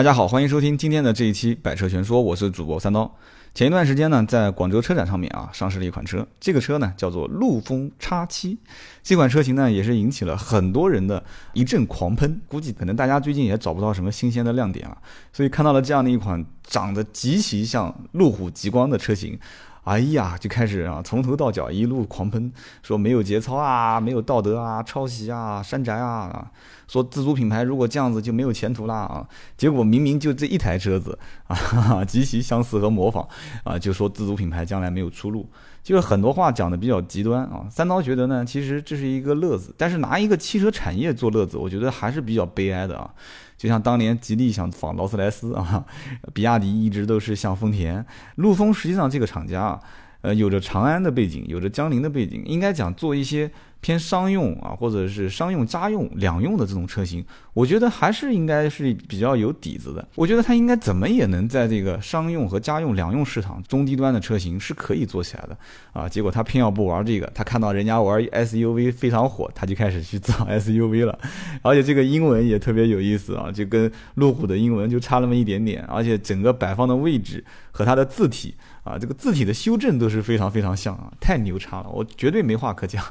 大家好，欢迎收听今天的这一期《百车全说》，我是主播三刀。前一段时间呢，在广州车展上面啊，上市了一款车，这个车呢叫做陆风 X7。这款车型呢，也是引起了很多人的一阵狂喷。估计可能大家最近也找不到什么新鲜的亮点了，所以看到了这样的一款长得极其像路虎极光的车型。哎呀，就开始啊，从头到脚一路狂喷，说没有节操啊，没有道德啊，抄袭啊，山寨啊，说自主品牌如果这样子就没有前途啦啊！结果明明就这一台车子啊，极其相似和模仿啊，就说自主品牌将来没有出路，就是很多话讲的比较极端啊。三刀觉得呢，其实这是一个乐子，但是拿一个汽车产业做乐子，我觉得还是比较悲哀的啊。就像当年吉利想仿劳斯莱斯啊，比亚迪一直都是像丰田，陆风实际上这个厂家啊，呃，有着长安的背景，有着江铃的背景，应该讲做一些。偏商用啊，或者是商用、家用两用的这种车型，我觉得还是应该是比较有底子的。我觉得它应该怎么也能在这个商用和家用两用市场中低端的车型是可以做起来的啊。结果他偏要不玩这个，他看到人家玩 SUV 非常火，他就开始去造 SUV 了。而且这个英文也特别有意思啊，就跟路虎的英文就差那么一点点，而且整个摆放的位置和它的字体啊，这个字体的修正都是非常非常像啊，太牛叉了，我绝对没话可讲。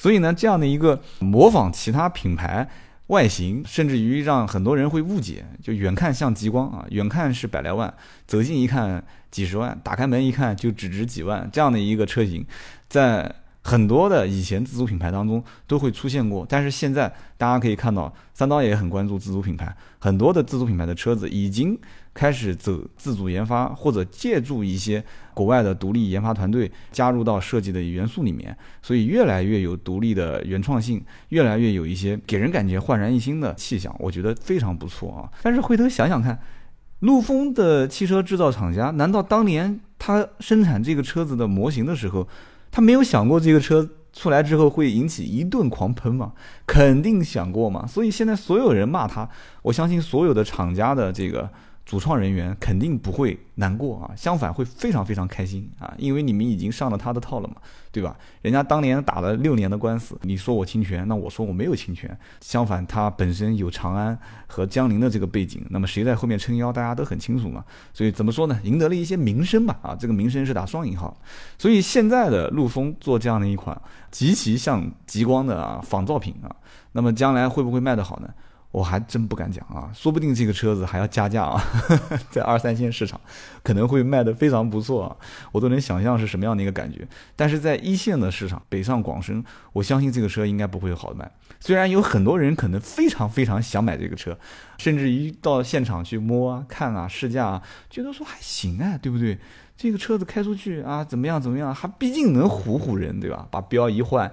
所以呢，这样的一个模仿其他品牌外形，甚至于让很多人会误解，就远看像极光啊，远看是百来万，走近一看几十万，打开门一看就只值几万，这样的一个车型，在。很多的以前自主品牌当中都会出现过，但是现在大家可以看到，三刀也很关注自主品牌，很多的自主品牌的车子已经开始走自主研发，或者借助一些国外的独立研发团队加入到设计的元素里面，所以越来越有独立的原创性，越来越有一些给人感觉焕然一新的气象，我觉得非常不错啊。但是回头想想看，陆风的汽车制造厂家，难道当年他生产这个车子的模型的时候？他没有想过这个车出来之后会引起一顿狂喷嘛？肯定想过嘛。所以现在所有人骂他，我相信所有的厂家的这个。主创人员肯定不会难过啊，相反会非常非常开心啊，因为你们已经上了他的套了嘛，对吧？人家当年打了六年的官司，你说我侵权，那我说我没有侵权。相反，他本身有长安和江铃的这个背景，那么谁在后面撑腰，大家都很清楚嘛。所以怎么说呢？赢得了一些名声吧，啊，这个名声是打双引号。所以现在的陆风做这样的一款极其像极光的啊仿造品啊，那么将来会不会卖得好呢？我还真不敢讲啊，说不定这个车子还要加价啊，在二三线市场可能会卖得非常不错啊，我都能想象是什么样的一个感觉。但是在一线的市场，北上广深，我相信这个车应该不会好卖。虽然有很多人可能非常非常想买这个车，甚至于到现场去摸啊、看啊、试驾啊，觉得说还行啊，对不对？这个车子开出去啊，怎么样怎么样，还毕竟能唬唬人，对吧？把标一换。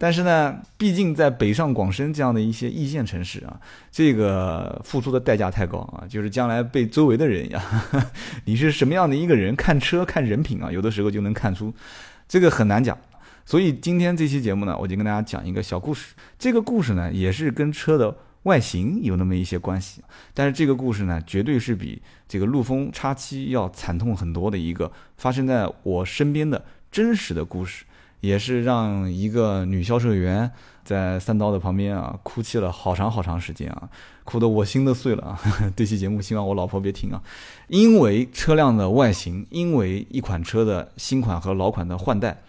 但是呢，毕竟在北上广深这样的一些一线城市啊，这个付出的代价太高啊，就是将来被周围的人呀，你是什么样的一个人，看车看人品啊，有的时候就能看出，这个很难讲。所以今天这期节目呢，我就跟大家讲一个小故事。这个故事呢，也是跟车的外形有那么一些关系，但是这个故事呢，绝对是比这个陆风叉七要惨痛很多的一个发生在我身边的真实的故事。也是让一个女销售员在三刀的旁边啊，哭泣了好长好长时间啊，哭得我心都碎了啊！这期节目希望我老婆别听啊，因为车辆的外形，因为一款车的新款和老款的换代。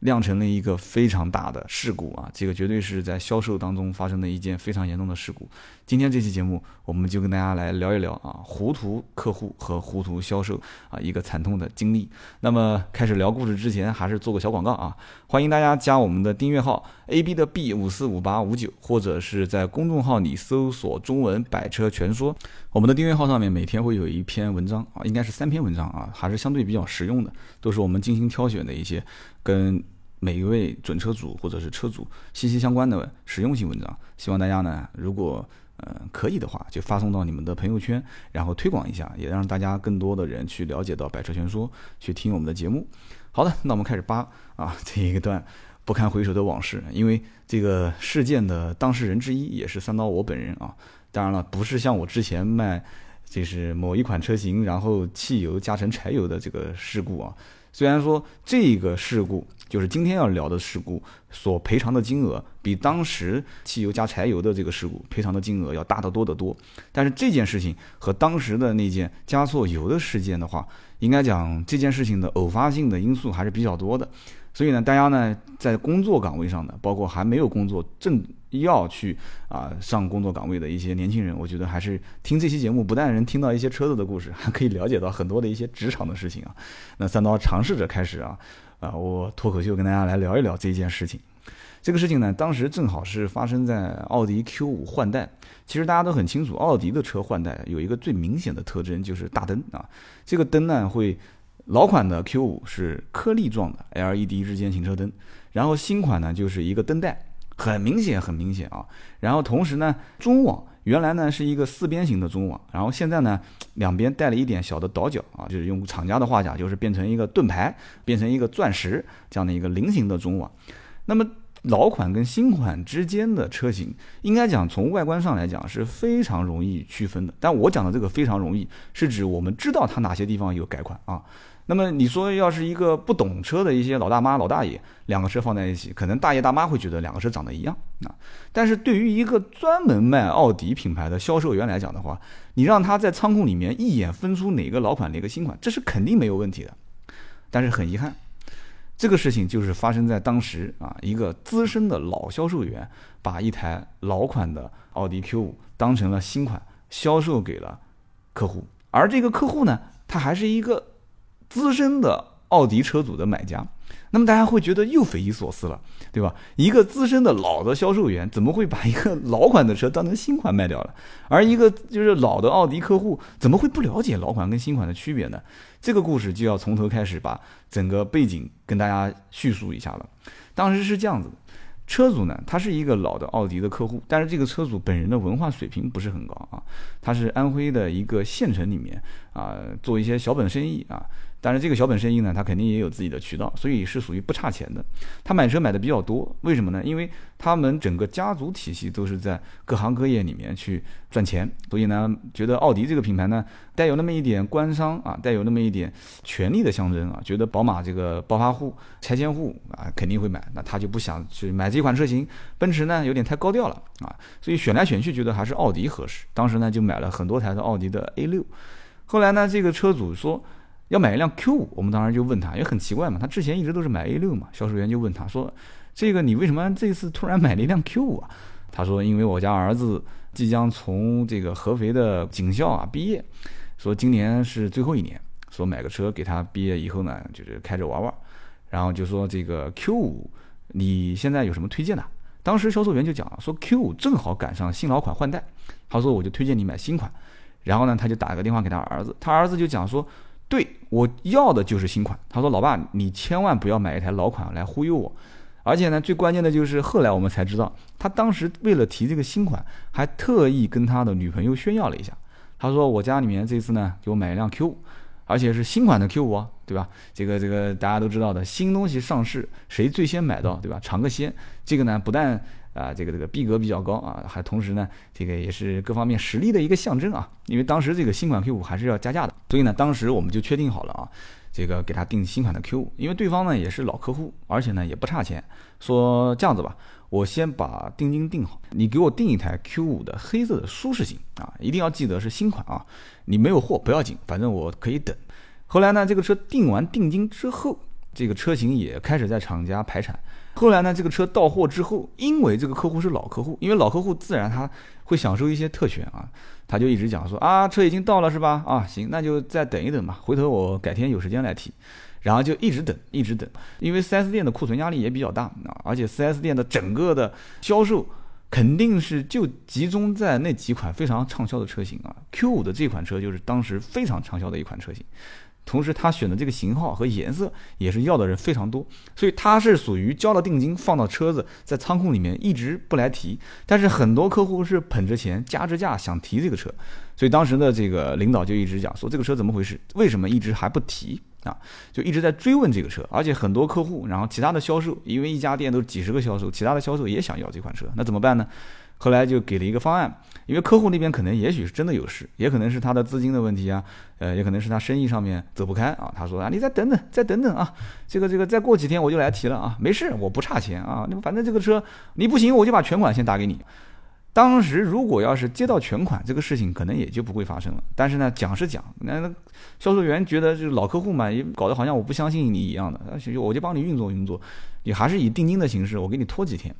酿成了一个非常大的事故啊！这个绝对是在销售当中发生的一件非常严重的事故。今天这期节目，我们就跟大家来聊一聊啊，糊涂客户和糊涂销售啊，一个惨痛的经历。那么开始聊故事之前，还是做个小广告啊，欢迎大家加我们的订阅号 A B 的 B 五四五八五九，或者是在公众号里搜索中文百车全说。我们的订阅号上面每天会有一篇文章啊，应该是三篇文章啊，还是相对比较实用的，都是我们精心挑选的一些跟每一位准车主或者是车主息息相关的实用性文章。希望大家呢，如果呃可以的话，就发送到你们的朋友圈，然后推广一下，也让大家更多的人去了解到百车全说，去听我们的节目。好的，那我们开始扒啊这一段不堪回首的往事，因为这个事件的当事人之一也是三刀我本人啊。当然了，不是像我之前卖，就是某一款车型，然后汽油加成柴油的这个事故啊。虽然说这个事故就是今天要聊的事故所赔偿的金额比当时汽油加柴油的这个事故赔偿的金额要大得多得多，但是这件事情和当时的那件加错油的事件的话，应该讲这件事情的偶发性的因素还是比较多的。所以呢，大家呢在工作岗位上的，包括还没有工作正要去啊上工作岗位的一些年轻人，我觉得还是听这期节目，不但能听到一些车子的故事，还可以了解到很多的一些职场的事情啊。那三刀尝试着开始啊 啊，我脱口秀跟大家来聊一聊这件事情。这个事情呢，当时正好是发生在奥迪 Q 五换代。其实大家都很清楚，奥迪的车换代有一个最明显的特征就是大灯啊，这个灯呢会。老款的 Q 五是颗粒状的 LED 日间行车灯，然后新款呢就是一个灯带，很明显很明显啊。然后同时呢，中网原来呢是一个四边形的中网，然后现在呢 两边带了一点小的倒角啊，就是用厂家的话讲，就是变成一个盾牌，变成一个钻石这样的一个菱形的中网。那么老款跟新款之间的车型，应该讲从外观上来讲是非常容易区分的。但我讲的这个非常容易，是指我们知道它哪些地方有改款啊。那么你说，要是一个不懂车的一些老大妈、老大爷，两个车放在一起，可能大爷大妈会觉得两个车长得一样啊。但是对于一个专门卖奥迪品牌的销售员来讲的话，你让他在仓库里面一眼分出哪个老款哪个新款，这是肯定没有问题的。但是很遗憾，这个事情就是发生在当时啊，一个资深的老销售员把一台老款的奥迪 Q5 当成了新款销售给了客户，而这个客户呢，他还是一个。资深的奥迪车主的买家，那么大家会觉得又匪夷所思了，对吧？一个资深的老的销售员怎么会把一个老款的车当成新款卖掉了？而一个就是老的奥迪客户怎么会不了解老款跟新款的区别呢？这个故事就要从头开始把整个背景跟大家叙述一下了。当时是这样子的，车主呢，他是一个老的奥迪的客户，但是这个车主本人的文化水平不是很高啊，他是安徽的一个县城里面啊做一些小本生意啊。但是这个小本生意呢，他肯定也有自己的渠道，所以是属于不差钱的。他买车买的比较多，为什么呢？因为他们整个家族体系都是在各行各业里面去赚钱，所以呢，觉得奥迪这个品牌呢，带有那么一点官商啊，带有那么一点权力的象征啊。觉得宝马这个暴发户、拆迁户啊，肯定会买，那他就不想去买这款车型。奔驰呢，有点太高调了啊，所以选来选去，觉得还是奥迪合适。当时呢，就买了很多台的奥迪的 A 六。后来呢，这个车主说。要买一辆 Q 五，我们当时就问他，也很奇怪嘛，他之前一直都是买 A 六嘛。销售员就问他说：“这个你为什么这次突然买了一辆 Q 五啊？”他说：“因为我家儿子即将从这个合肥的警校啊毕业，说今年是最后一年，说买个车给他毕业以后呢，就是开着玩玩。然后就说这个 Q 五，你现在有什么推荐的？当时销售员就讲说 Q 五正好赶上新老款换代，他说我就推荐你买新款。然后呢，他就打个电话给他儿子，他儿子就讲说。”对我要的就是新款。他说：“老爸，你千万不要买一台老款来忽悠我。”而且呢，最关键的就是后来我们才知道，他当时为了提这个新款，还特意跟他的女朋友炫耀了一下。他说：“我家里面这次呢，给我买一辆 Q 五，而且是新款的 Q 五啊，对吧？这个这个大家都知道的，新东西上市，谁最先买到，对吧？尝个鲜。这个呢，不但……啊，这个这个逼格比较高啊，还同时呢，这个也是各方面实力的一个象征啊。因为当时这个新款 Q 五还是要加价的，所以呢，当时我们就确定好了啊，这个给他订新款的 Q 五，因为对方呢也是老客户，而且呢也不差钱。说这样子吧，我先把定金定好，你给我订一台 Q 五的黑色的舒适型啊，一定要记得是新款啊。你没有货不要紧，反正我可以等。后来呢，这个车定完定金之后，这个车型也开始在厂家排产。后来呢，这个车到货之后，因为这个客户是老客户，因为老客户自然他会享受一些特权啊，他就一直讲说啊，车已经到了是吧？啊，行，那就再等一等吧，回头我改天有时间来提，然后就一直等，一直等，因为 4S 店的库存压力也比较大啊，而且 4S 店的整个的销售肯定是就集中在那几款非常畅销的车型啊，Q5 的这款车就是当时非常畅销的一款车型。同时，他选的这个型号和颜色也是要的人非常多，所以他是属于交了定金放到车子在仓库里面一直不来提，但是很多客户是捧着钱加着价想提这个车，所以当时的这个领导就一直讲说这个车怎么回事，为什么一直还不提啊？就一直在追问这个车，而且很多客户，然后其他的销售，因为一家店都几十个销售，其他的销售也想要这款车，那怎么办呢？后来就给了一个方案，因为客户那边可能也许是真的有事，也可能是他的资金的问题啊，呃，也可能是他生意上面走不开啊。他说啊，你再等等，再等等啊，这个这个再过几天我就来提了啊，没事，我不差钱啊，那反正这个车你不行，我就把全款先打给你。当时如果要是接到全款，这个事情可能也就不会发生了。但是呢，讲是讲，那销售员觉得就是老客户嘛，也搞得好像我不相信你一样的，那我就帮你运作运作，你还是以定金的形式，我给你拖几天。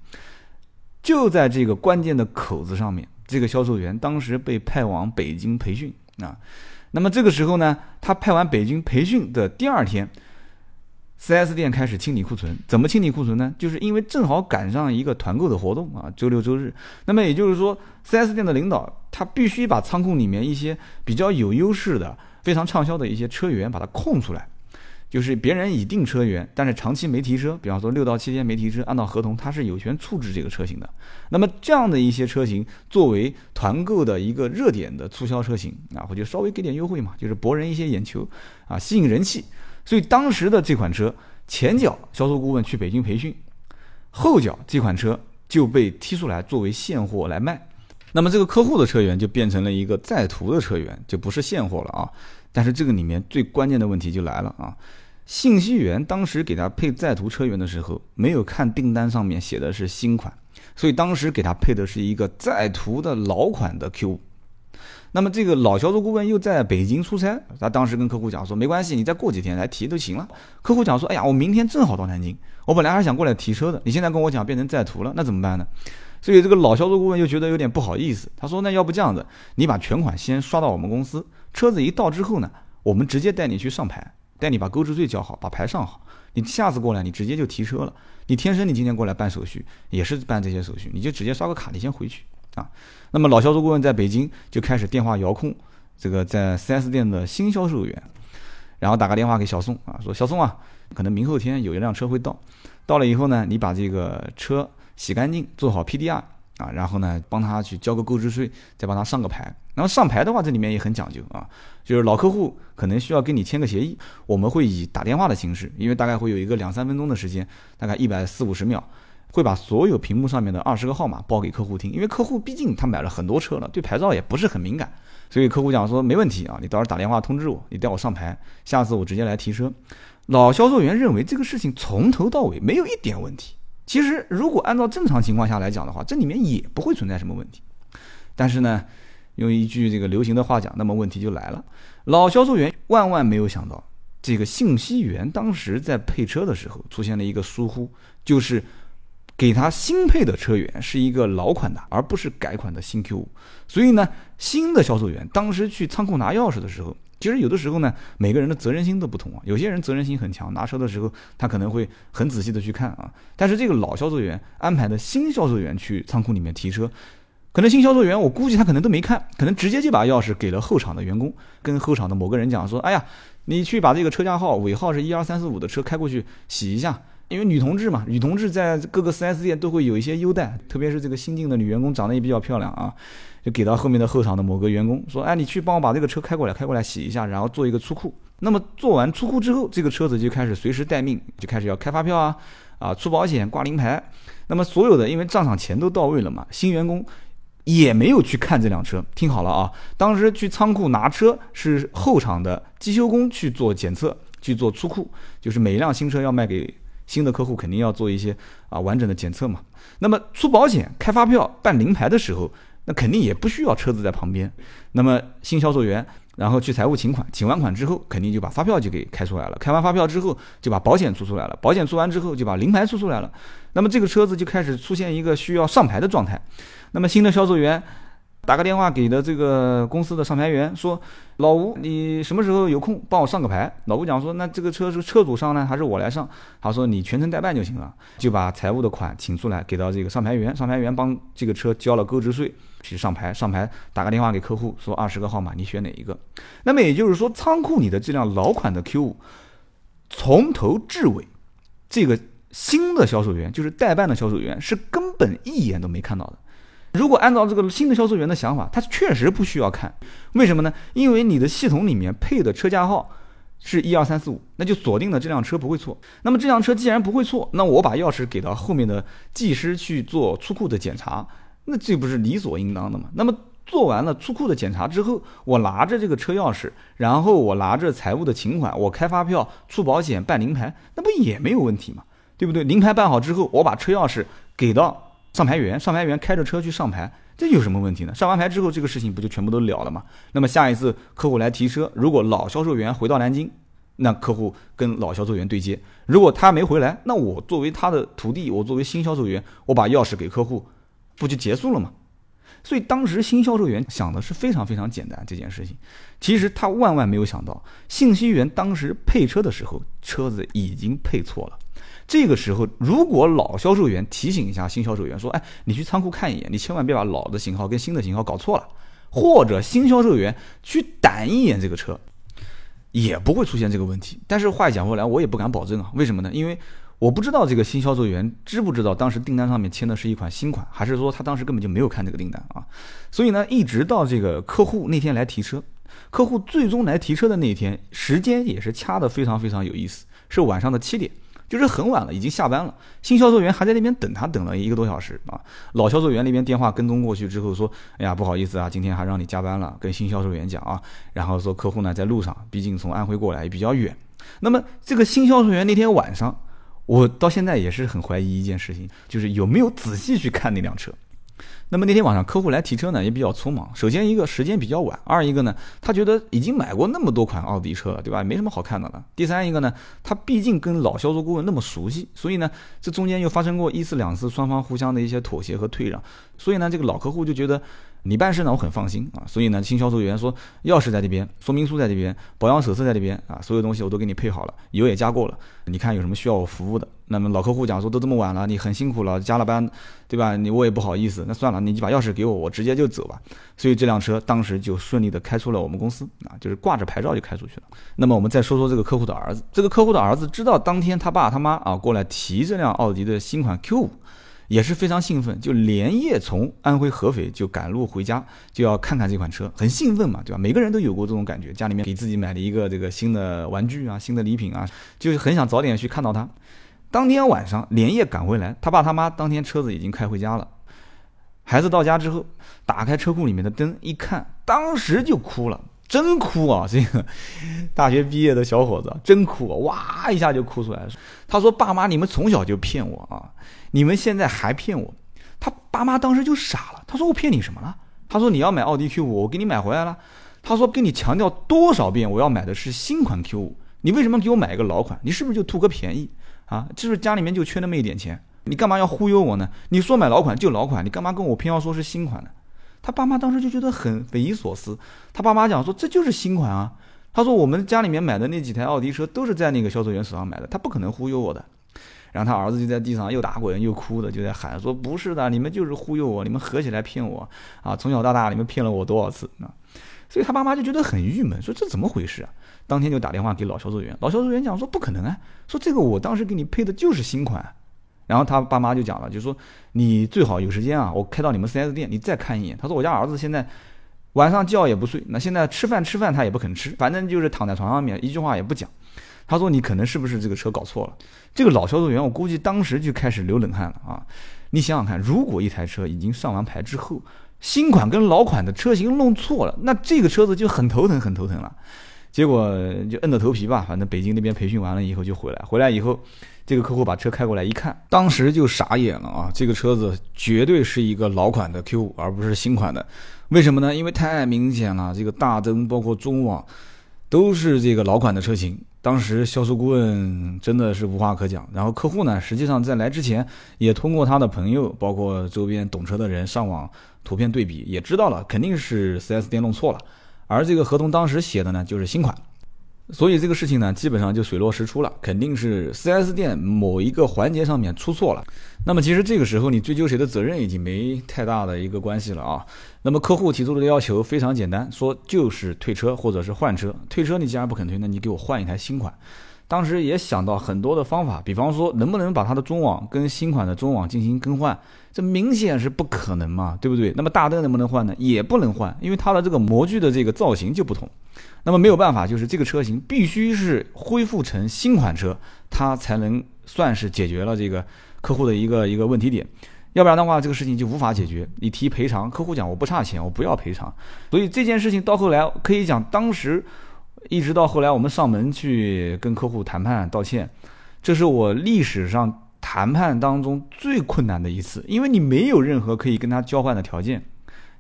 就在这个关键的口子上面，这个销售员当时被派往北京培训啊。那么这个时候呢，他派完北京培训的第二天。4S 店开始清理库存，怎么清理库存呢？就是因为正好赶上一个团购的活动啊，周六周日。那么也就是说，4S 店的领导他必须把仓库里面一些比较有优势的、非常畅销的一些车源把它空出来。就是别人已订车源，但是长期没提车，比方说六到七天没提车，按照合同他是有权处置这个车型的。那么这样的一些车型作为团购的一个热点的促销车型啊，我就稍微给点优惠嘛，就是博人一些眼球啊，吸引人气。所以当时的这款车，前脚销售顾问去北京培训，后脚这款车就被踢出来作为现货来卖。那么这个客户的车源就变成了一个在途的车源，就不是现货了啊。但是这个里面最关键的问题就来了啊，信息员当时给他配在途车源的时候，没有看订单上面写的是新款，所以当时给他配的是一个在途的老款的 Q。那么这个老销售顾问又在北京出差，他当时跟客户讲说，没关系，你再过几天来提都行了。客户讲说，哎呀，我明天正好到南京，我本来还想过来提车的，你现在跟我讲变成在途了，那怎么办呢？所以这个老销售顾问又觉得有点不好意思，他说，那要不这样子，你把全款先刷到我们公司，车子一到之后呢，我们直接带你去上牌，带你把购置税交好，把牌上好，你下次过来你直接就提车了。你天生你今天过来办手续也是办这些手续，你就直接刷个卡，你先回去。啊，那么老销售顾问在北京就开始电话遥控这个在 4S 店的新销售员，然后打个电话给小宋啊，说小宋啊，可能明后天有一辆车会到，到了以后呢，你把这个车洗干净，做好 PDR 啊，然后呢帮他去交个购置税，再帮他上个牌。然后上牌的话，这里面也很讲究啊，就是老客户可能需要跟你签个协议，我们会以打电话的形式，因为大概会有一个两三分钟的时间，大概一百四五十秒。会把所有屏幕上面的二十个号码报给客户听，因为客户毕竟他买了很多车了，对牌照也不是很敏感，所以客户讲说没问题啊，你到时候打电话通知我，你带我上牌，下次我直接来提车。老销售员认为这个事情从头到尾没有一点问题。其实如果按照正常情况下来讲的话，这里面也不会存在什么问题。但是呢，用一句这个流行的话讲，那么问题就来了。老销售员万万没有想到，这个信息员当时在配车的时候出现了一个疏忽，就是。给他新配的车源是一个老款的，而不是改款的新 Q 五。所以呢，新的销售员当时去仓库拿钥匙的时候，其实有的时候呢，每个人的责任心都不同啊。有些人责任心很强，拿车的时候他可能会很仔细的去看啊。但是这个老销售员安排的新销售员去仓库里面提车，可能新销售员我估计他可能都没看，可能直接就把钥匙给了后场的员工，跟后场的某个人讲说：“哎呀，你去把这个车架号尾号是一二三四五的车开过去洗一下。”因为女同志嘛，女同志在各个 4S 店都会有一些优待，特别是这个新进的女员工长得也比较漂亮啊，就给到后面的后场的某个员工说：“哎，你去帮我把这个车开过来，开过来洗一下，然后做一个出库。那么做完出库之后，这个车子就开始随时待命，就开始要开发票啊，啊出保险、挂临牌。那么所有的，因为账上钱都到位了嘛，新员工也没有去看这辆车。听好了啊，当时去仓库拿车是后场的机修工去做检测、去做出库，就是每一辆新车要卖给。新的客户肯定要做一些啊完整的检测嘛。那么出保险、开发票、办临牌的时候，那肯定也不需要车子在旁边。那么新销售员然后去财务请款，请完款之后，肯定就把发票就给开出来了。开完发票之后，就把保险出出来了。保险出完之后，就把临牌出出来了。那么这个车子就开始出现一个需要上牌的状态。那么新的销售员。打个电话给的这个公司的上牌员说：“老吴，你什么时候有空帮我上个牌？”老吴讲说：“那这个车是车主上呢，还是我来上？”他说：“你全程代办就行了。”就把财务的款请出来给到这个上牌员，上牌员帮这个车交了购置税去上牌。上牌打个电话给客户说：“二十个号码，你选哪一个？”那么也就是说，仓库里的这辆老款的 Q 五，从头至尾，这个新的销售员就是代办的销售员是根本一眼都没看到的。如果按照这个新的销售员的想法，他确实不需要看，为什么呢？因为你的系统里面配的车架号是一二三四五，那就锁定了这辆车不会错。那么这辆车既然不会错，那我把钥匙给到后面的技师去做出库的检查，那这不是理所应当的吗？那么做完了出库的检查之后，我拿着这个车钥匙，然后我拿着财务的请款，我开发票、出保险、办临牌，那不也没有问题吗？对不对？临牌办好之后，我把车钥匙给到上牌员，上牌员开着车去上牌，这有什么问题呢？上完牌之后，这个事情不就全部都了了吗？那么下一次客户来提车，如果老销售员回到南京，那客户跟老销售员对接，如果他没回来，那我作为他的徒弟，我作为新销售员，我把钥匙给客户，不就结束了吗？所以当时新销售员想的是非常非常简单这件事情，其实他万万没有想到，信息员当时配车的时候，车子已经配错了。这个时候，如果老销售员提醒一下新销售员说：“哎，你去仓库看一眼，你千万别把老的型号跟新的型号搞错了。”或者新销售员去掸一眼这个车，也不会出现这个问题。但是话讲回来，我也不敢保证啊，为什么呢？因为。我不知道这个新销售员知不知道当时订单上面签的是一款新款，还是说他当时根本就没有看这个订单啊？所以呢，一直到这个客户那天来提车，客户最终来提车的那一天，时间也是掐的非常非常有意思，是晚上的七点，就是很晚了，已经下班了。新销售员还在那边等他，等了一个多小时啊。老销售员那边电话跟踪过去之后说：“哎呀，不好意思啊，今天还让你加班了。”跟新销售员讲啊，然后说客户呢在路上，毕竟从安徽过来也比较远。那么这个新销售员那天晚上。我到现在也是很怀疑一件事情，就是有没有仔细去看那辆车。那么那天晚上客户来提车呢，也比较匆忙。首先一个时间比较晚，二一个呢，他觉得已经买过那么多款奥迪车了，对吧？没什么好看的了。第三一个呢，他毕竟跟老销售顾问那么熟悉，所以呢，这中间又发生过一次两次双方互相的一些妥协和退让，所以呢，这个老客户就觉得。你办事呢，我很放心啊，所以呢，新销售员说钥匙在这边，说明书在这边，保养手册在这边啊，所有东西我都给你配好了，油也加过了，你看有什么需要我服务的？那么老客户讲说都这么晚了，你很辛苦了，加了班，对吧？你我也不好意思，那算了，你就把钥匙给我，我直接就走吧。所以这辆车当时就顺利的开出了我们公司啊，就是挂着牌照就开出去了。那么我们再说说这个客户的儿子，这个客户的儿子知道当天他爸他妈啊过来提这辆奥迪的新款 Q 五。也是非常兴奋，就连夜从安徽合肥就赶路回家，就要看看这款车，很兴奋嘛，对吧？每个人都有过这种感觉，家里面给自己买了一个这个新的玩具啊，新的礼品啊，就是很想早点去看到它。当天晚上连夜赶回来，他爸他妈当天车子已经开回家了。孩子到家之后，打开车库里面的灯一看，当时就哭了。真哭啊！这个大学毕业的小伙子真哭，啊哇一下就哭出来了。他说：“爸妈，你们从小就骗我啊，你们现在还骗我。”他爸妈当时就傻了。他说：“我骗你什么了？”他说：“你要买奥迪 Q 五，我给你买回来了。”他说：“跟你强调多少遍，我要买的是新款 Q 五，你为什么给我买一个老款？你是不是就图个便宜啊？就是家里面就缺那么一点钱，你干嘛要忽悠我呢？你说买老款就老款，你干嘛跟我偏要说是新款呢？”他爸妈当时就觉得很匪夷所思。他爸妈讲说这就是新款啊。他说我们家里面买的那几台奥迪车都是在那个销售员手上买的，他不可能忽悠我的。然后他儿子就在地上又打滚又哭的，就在喊说不是的，你们就是忽悠我，你们合起来骗我啊！从小到大你们骗了我多少次啊？所以他爸妈就觉得很郁闷，说这怎么回事啊？当天就打电话给老销售员，老销售员讲说不可能啊，说这个我当时给你配的就是新款。然后他爸妈就讲了，就说你最好有时间啊，我开到你们 4S 店，你再看一眼。他说我家儿子现在晚上觉也不睡，那现在吃饭吃饭他也不肯吃，反正就是躺在床上面，一句话也不讲。他说你可能是不是这个车搞错了？这个老销售员我估计当时就开始流冷汗了啊！你想想看，如果一台车已经上完牌之后，新款跟老款的车型弄错了，那这个车子就很头疼，很头疼了。结果就硬着头皮吧，反正北京那边培训完了以后就回来，回来以后。这个客户把车开过来一看，当时就傻眼了啊！这个车子绝对是一个老款的 Q 五，而不是新款的。为什么呢？因为太明显了，这个大灯包括中网都是这个老款的车型。当时销售顾问真的是无话可讲。然后客户呢，实际上在来之前也通过他的朋友，包括周边懂车的人上网图片对比，也知道了肯定是 4S 店弄错了。而这个合同当时写的呢，就是新款。所以这个事情呢，基本上就水落石出了，肯定是 4S 店某一个环节上面出错了。那么其实这个时候你追究谁的责任已经没太大的一个关系了啊。那么客户提出的要求非常简单，说就是退车或者是换车。退车你既然不肯退，那你给我换一台新款。当时也想到很多的方法，比方说能不能把它的中网跟新款的中网进行更换，这明显是不可能嘛，对不对？那么大灯能不能换呢？也不能换，因为它的这个模具的这个造型就不同。那么没有办法，就是这个车型必须是恢复成新款车，它才能算是解决了这个客户的一个一个问题点。要不然的话这个事情就无法解决。你提赔偿，客户讲我不差钱，我不要赔偿。所以这件事情到后来可以讲，当时一直到后来我们上门去跟客户谈判道歉，这是我历史上谈判当中最困难的一次，因为你没有任何可以跟他交换的条件。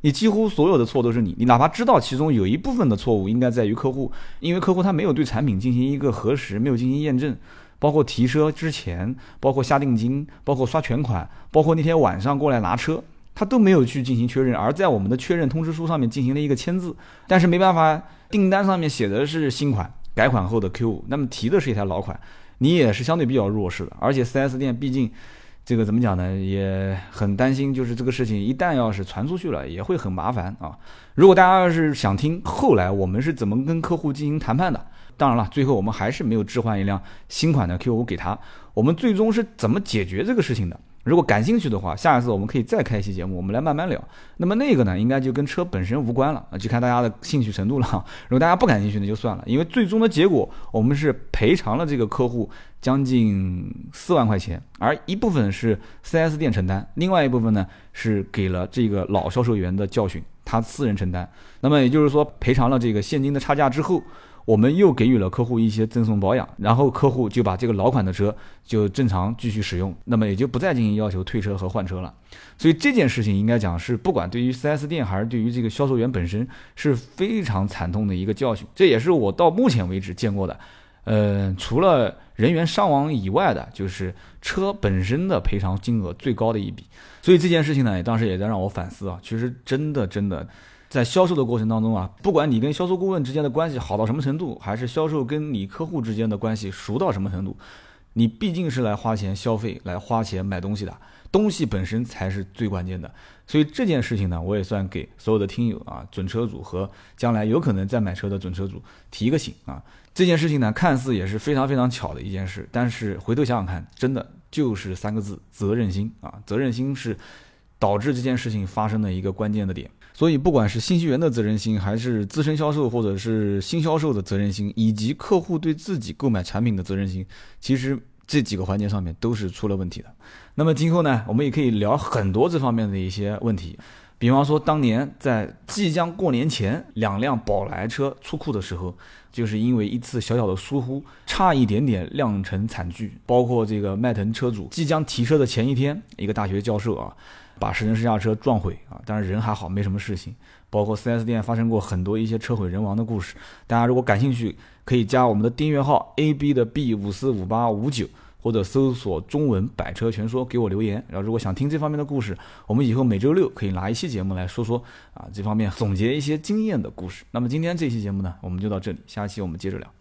你几乎所有的错都是你，你哪怕知道其中有一部分的错误应该在于客户，因为客户他没有对产品进行一个核实，没有进行验证，包括提车之前，包括下定金，包括刷全款，包括那天晚上过来拿车，他都没有去进行确认，而在我们的确认通知书上面进行了一个签字，但是没办法，订单上面写的是新款，改款后的 Q，那么提的是一台老款，你也是相对比较弱势的，而且 4S 店毕竟。这个怎么讲呢？也很担心，就是这个事情一旦要是传出去了，也会很麻烦啊。如果大家要是想听后来我们是怎么跟客户进行谈判的，当然了，最后我们还是没有置换一辆新款的 Q 五给他，我们最终是怎么解决这个事情的？如果感兴趣的话，下一次我们可以再开一期节目，我们来慢慢聊。那么那个呢，应该就跟车本身无关了，就看大家的兴趣程度了。如果大家不感兴趣，那就算了，因为最终的结果我们是赔偿了这个客户将近四万块钱，而一部分是 4S 店承担，另外一部分呢是给了这个老销售员的教训，他私人承担。那么也就是说，赔偿了这个现金的差价之后。我们又给予了客户一些赠送保养，然后客户就把这个老款的车就正常继续使用，那么也就不再进行要求退车和换车了。所以这件事情应该讲是不管对于 4S 店还是对于这个销售员本身是非常惨痛的一个教训。这也是我到目前为止见过的，呃，除了人员伤亡以外的，就是车本身的赔偿金额最高的一笔。所以这件事情呢，当时也在让我反思啊，其实真的真的。在销售的过程当中啊，不管你跟销售顾问之间的关系好到什么程度，还是销售跟你客户之间的关系熟到什么程度，你毕竟是来花钱消费、来花钱买东西的，东西本身才是最关键的。所以这件事情呢，我也算给所有的听友啊、准车主和将来有可能再买车的准车主提个醒啊。这件事情呢，看似也是非常非常巧的一件事，但是回头想想看，真的就是三个字：责任心啊！责任心是导致这件事情发生的一个关键的点。所以，不管是信息源的责任心，还是资深销售或者是新销售的责任心，以及客户对自己购买产品的责任心，其实这几个环节上面都是出了问题的。那么今后呢，我们也可以聊很多这方面的一些问题，比方说当年在即将过年前，两辆宝来车出库的时候，就是因为一次小小的疏忽，差一点点酿成惨剧。包括这个迈腾车主即将提车的前一天，一个大学教授啊。把试乘试驾车撞毁啊！当然人还好，没什么事情。包括 4S 店发生过很多一些车毁人亡的故事。大家如果感兴趣，可以加我们的订阅号 AB 的 B 五四五八五九，或者搜索中文百车全说给我留言。然后如果想听这方面的故事，我们以后每周六可以拿一期节目来说说啊这方面总结一些经验的故事。那么今天这期节目呢，我们就到这里，下期我们接着聊。